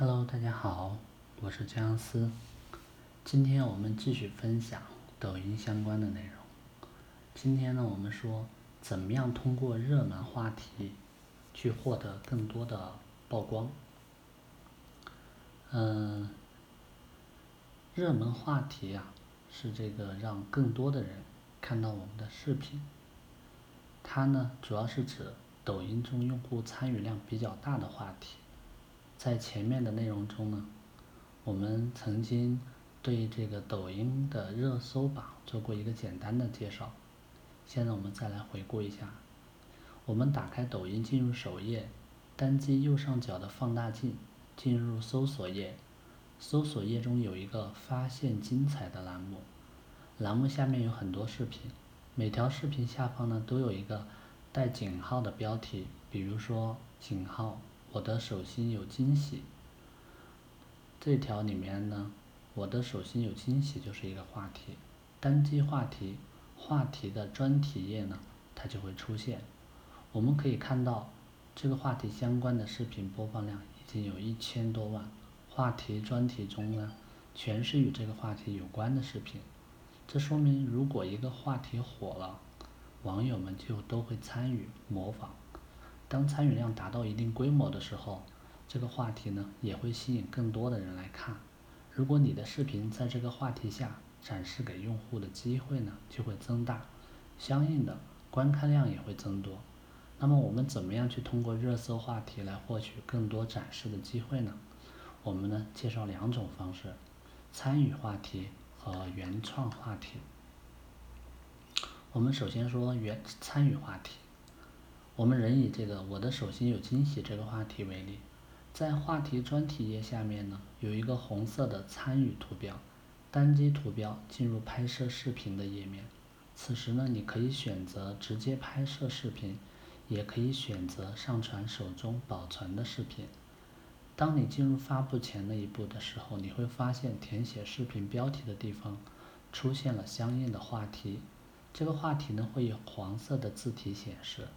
Hello，大家好，我是姜思。今天我们继续分享抖音相关的内容。今天呢，我们说怎么样通过热门话题去获得更多的曝光。嗯，热门话题啊，是这个让更多的人看到我们的视频。它呢，主要是指抖音中用户参与量比较大的话题。在前面的内容中呢，我们曾经对这个抖音的热搜榜做过一个简单的介绍。现在我们再来回顾一下。我们打开抖音，进入首页，单击右上角的放大镜，进入搜索页。搜索页中有一个发现精彩的栏目，栏目下面有很多视频，每条视频下方呢都有一个带井号的标题，比如说井号。我的手心有惊喜。这条里面呢，我的手心有惊喜就是一个话题，单击话题，话题的专题页呢，它就会出现。我们可以看到，这个话题相关的视频播放量已经有一千多万。话题专题中呢，全是与这个话题有关的视频。这说明，如果一个话题火了，网友们就都会参与模仿。当参与量达到一定规模的时候，这个话题呢也会吸引更多的人来看。如果你的视频在这个话题下展示给用户的机会呢就会增大，相应的观看量也会增多。那么我们怎么样去通过热搜话题来获取更多展示的机会呢？我们呢介绍两种方式：参与话题和原创话题。我们首先说原参与话题。我们仍以这个“我的手心有惊喜”这个话题为例，在话题专题页下面呢，有一个红色的参与图标，单击图标进入拍摄视频的页面。此时呢，你可以选择直接拍摄视频，也可以选择上传手中保存的视频。当你进入发布前那一步的时候，你会发现填写视频标题的地方出现了相应的话题，这个话题呢会以黄色的字体显示。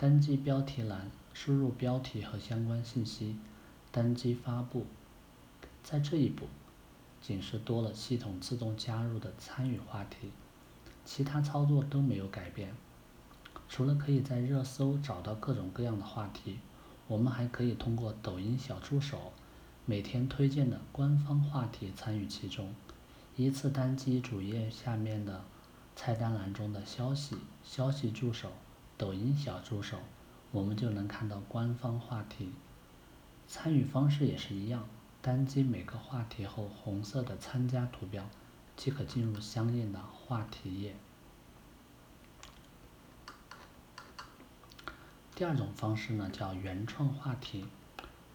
单击标题栏，输入标题和相关信息，单击发布。在这一步，仅是多了系统自动加入的参与话题，其他操作都没有改变。除了可以在热搜找到各种各样的话题，我们还可以通过抖音小助手每天推荐的官方话题参与其中。依次单击主页下面的菜单栏中的消息，消息助手。抖音小助手，我们就能看到官方话题。参与方式也是一样，单击每个话题后红色的参加图标，即可进入相应的话题页。第二种方式呢，叫原创话题。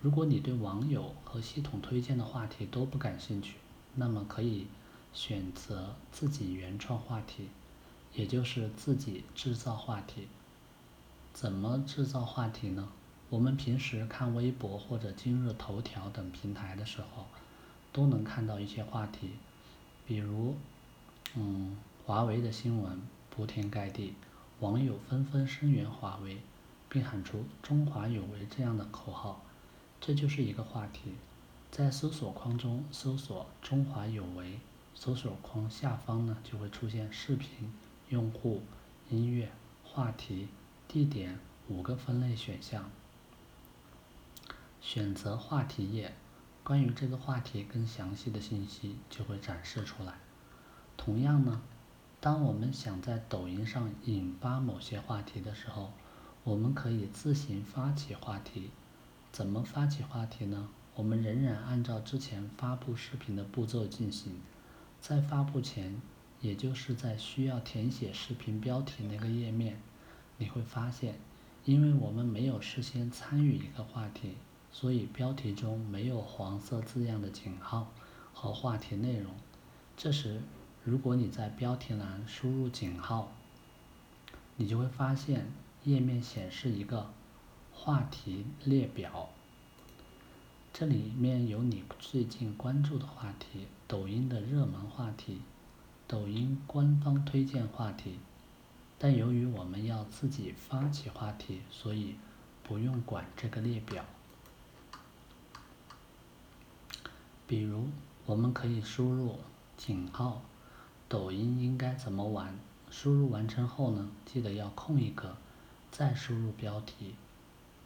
如果你对网友和系统推荐的话题都不感兴趣，那么可以选择自己原创话题，也就是自己制造话题。怎么制造话题呢？我们平时看微博或者今日头条等平台的时候，都能看到一些话题，比如，嗯，华为的新闻铺天盖地，网友纷纷声援华为，并喊出“中华有为”这样的口号，这就是一个话题。在搜索框中搜索“中华有为”，搜索框下方呢就会出现视频、用户、音乐、话题。地点五个分类选项，选择话题页，关于这个话题更详细的信息就会展示出来。同样呢，当我们想在抖音上引发某些话题的时候，我们可以自行发起话题。怎么发起话题呢？我们仍然按照之前发布视频的步骤进行，在发布前，也就是在需要填写视频标题那个页面。你会发现，因为我们没有事先参与一个话题，所以标题中没有黄色字样的井号和话题内容。这时，如果你在标题栏输入井号，你就会发现页面显示一个话题列表，这里面有你最近关注的话题、抖音的热门话题、抖音官方推荐话题。但由于我们要自己发起话题，所以不用管这个列表。比如，我们可以输入井号，抖音应该怎么玩？输入完成后呢，记得要空一格，再输入标题。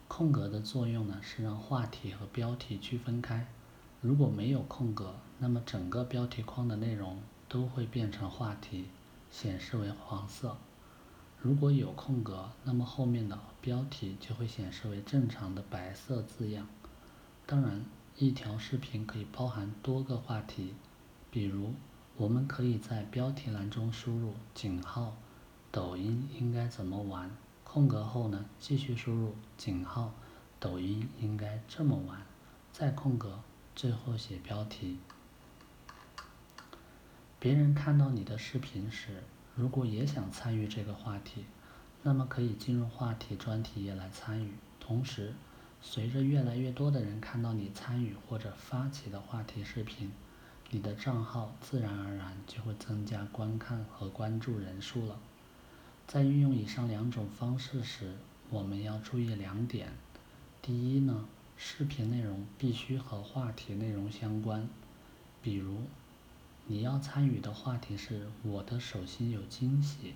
空格的作用呢，是让话题和标题区分开。如果没有空格，那么整个标题框的内容都会变成话题，显示为黄色。如果有空格，那么后面的标题就会显示为正常的白色字样。当然，一条视频可以包含多个话题，比如。我们可以在标题栏中输入井号，抖音应该怎么玩？空格后呢，继续输入井号，抖音应该这么玩，再空格，最后写标题。别人看到你的视频时，如果也想参与这个话题，那么可以进入话题专题页来参与。同时，随着越来越多的人看到你参与或者发起的话题视频。你的账号自然而然就会增加观看和关注人数了。在运用以上两种方式时，我们要注意两点：第一呢，视频内容必须和话题内容相关。比如，你要参与的话题是“我的手心有惊喜”，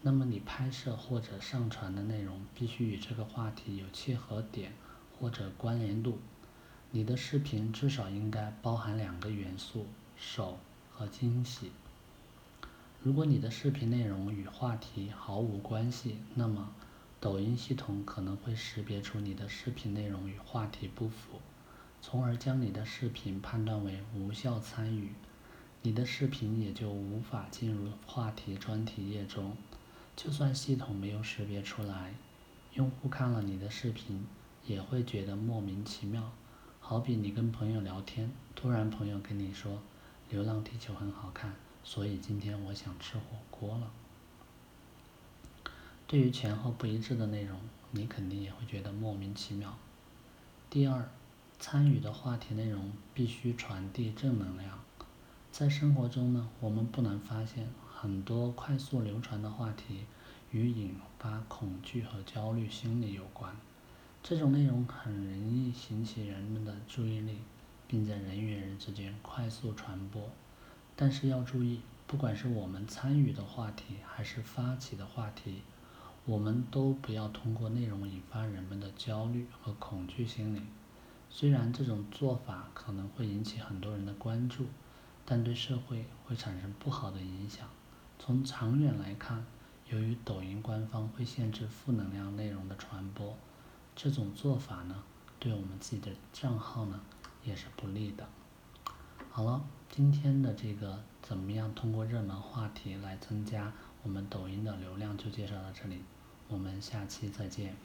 那么你拍摄或者上传的内容必须与这个话题有切合点或者关联度。你的视频至少应该包含两个元素：手和惊喜。如果你的视频内容与话题毫无关系，那么抖音系统可能会识别出你的视频内容与话题不符，从而将你的视频判断为无效参与，你的视频也就无法进入话题专题页中。就算系统没有识别出来，用户看了你的视频也会觉得莫名其妙。好比你跟朋友聊天，突然朋友跟你说《流浪地球》很好看，所以今天我想吃火锅了。对于前后不一致的内容，你肯定也会觉得莫名其妙。第二，参与的话题内容必须传递正能量。在生活中呢，我们不难发现，很多快速流传的话题与引发恐惧和焦虑心理有关。这种内容很容易引起人们的注意力，并在人与人之间快速传播。但是要注意，不管是我们参与的话题，还是发起的话题，我们都不要通过内容引发人们的焦虑和恐惧心理。虽然这种做法可能会引起很多人的关注，但对社会会产生不好的影响。从长远来看，由于抖音官方会限制负能量内容的传播。这种做法呢，对我们自己的账号呢也是不利的。好了，今天的这个怎么样通过热门话题来增加我们抖音的流量就介绍到这里，我们下期再见。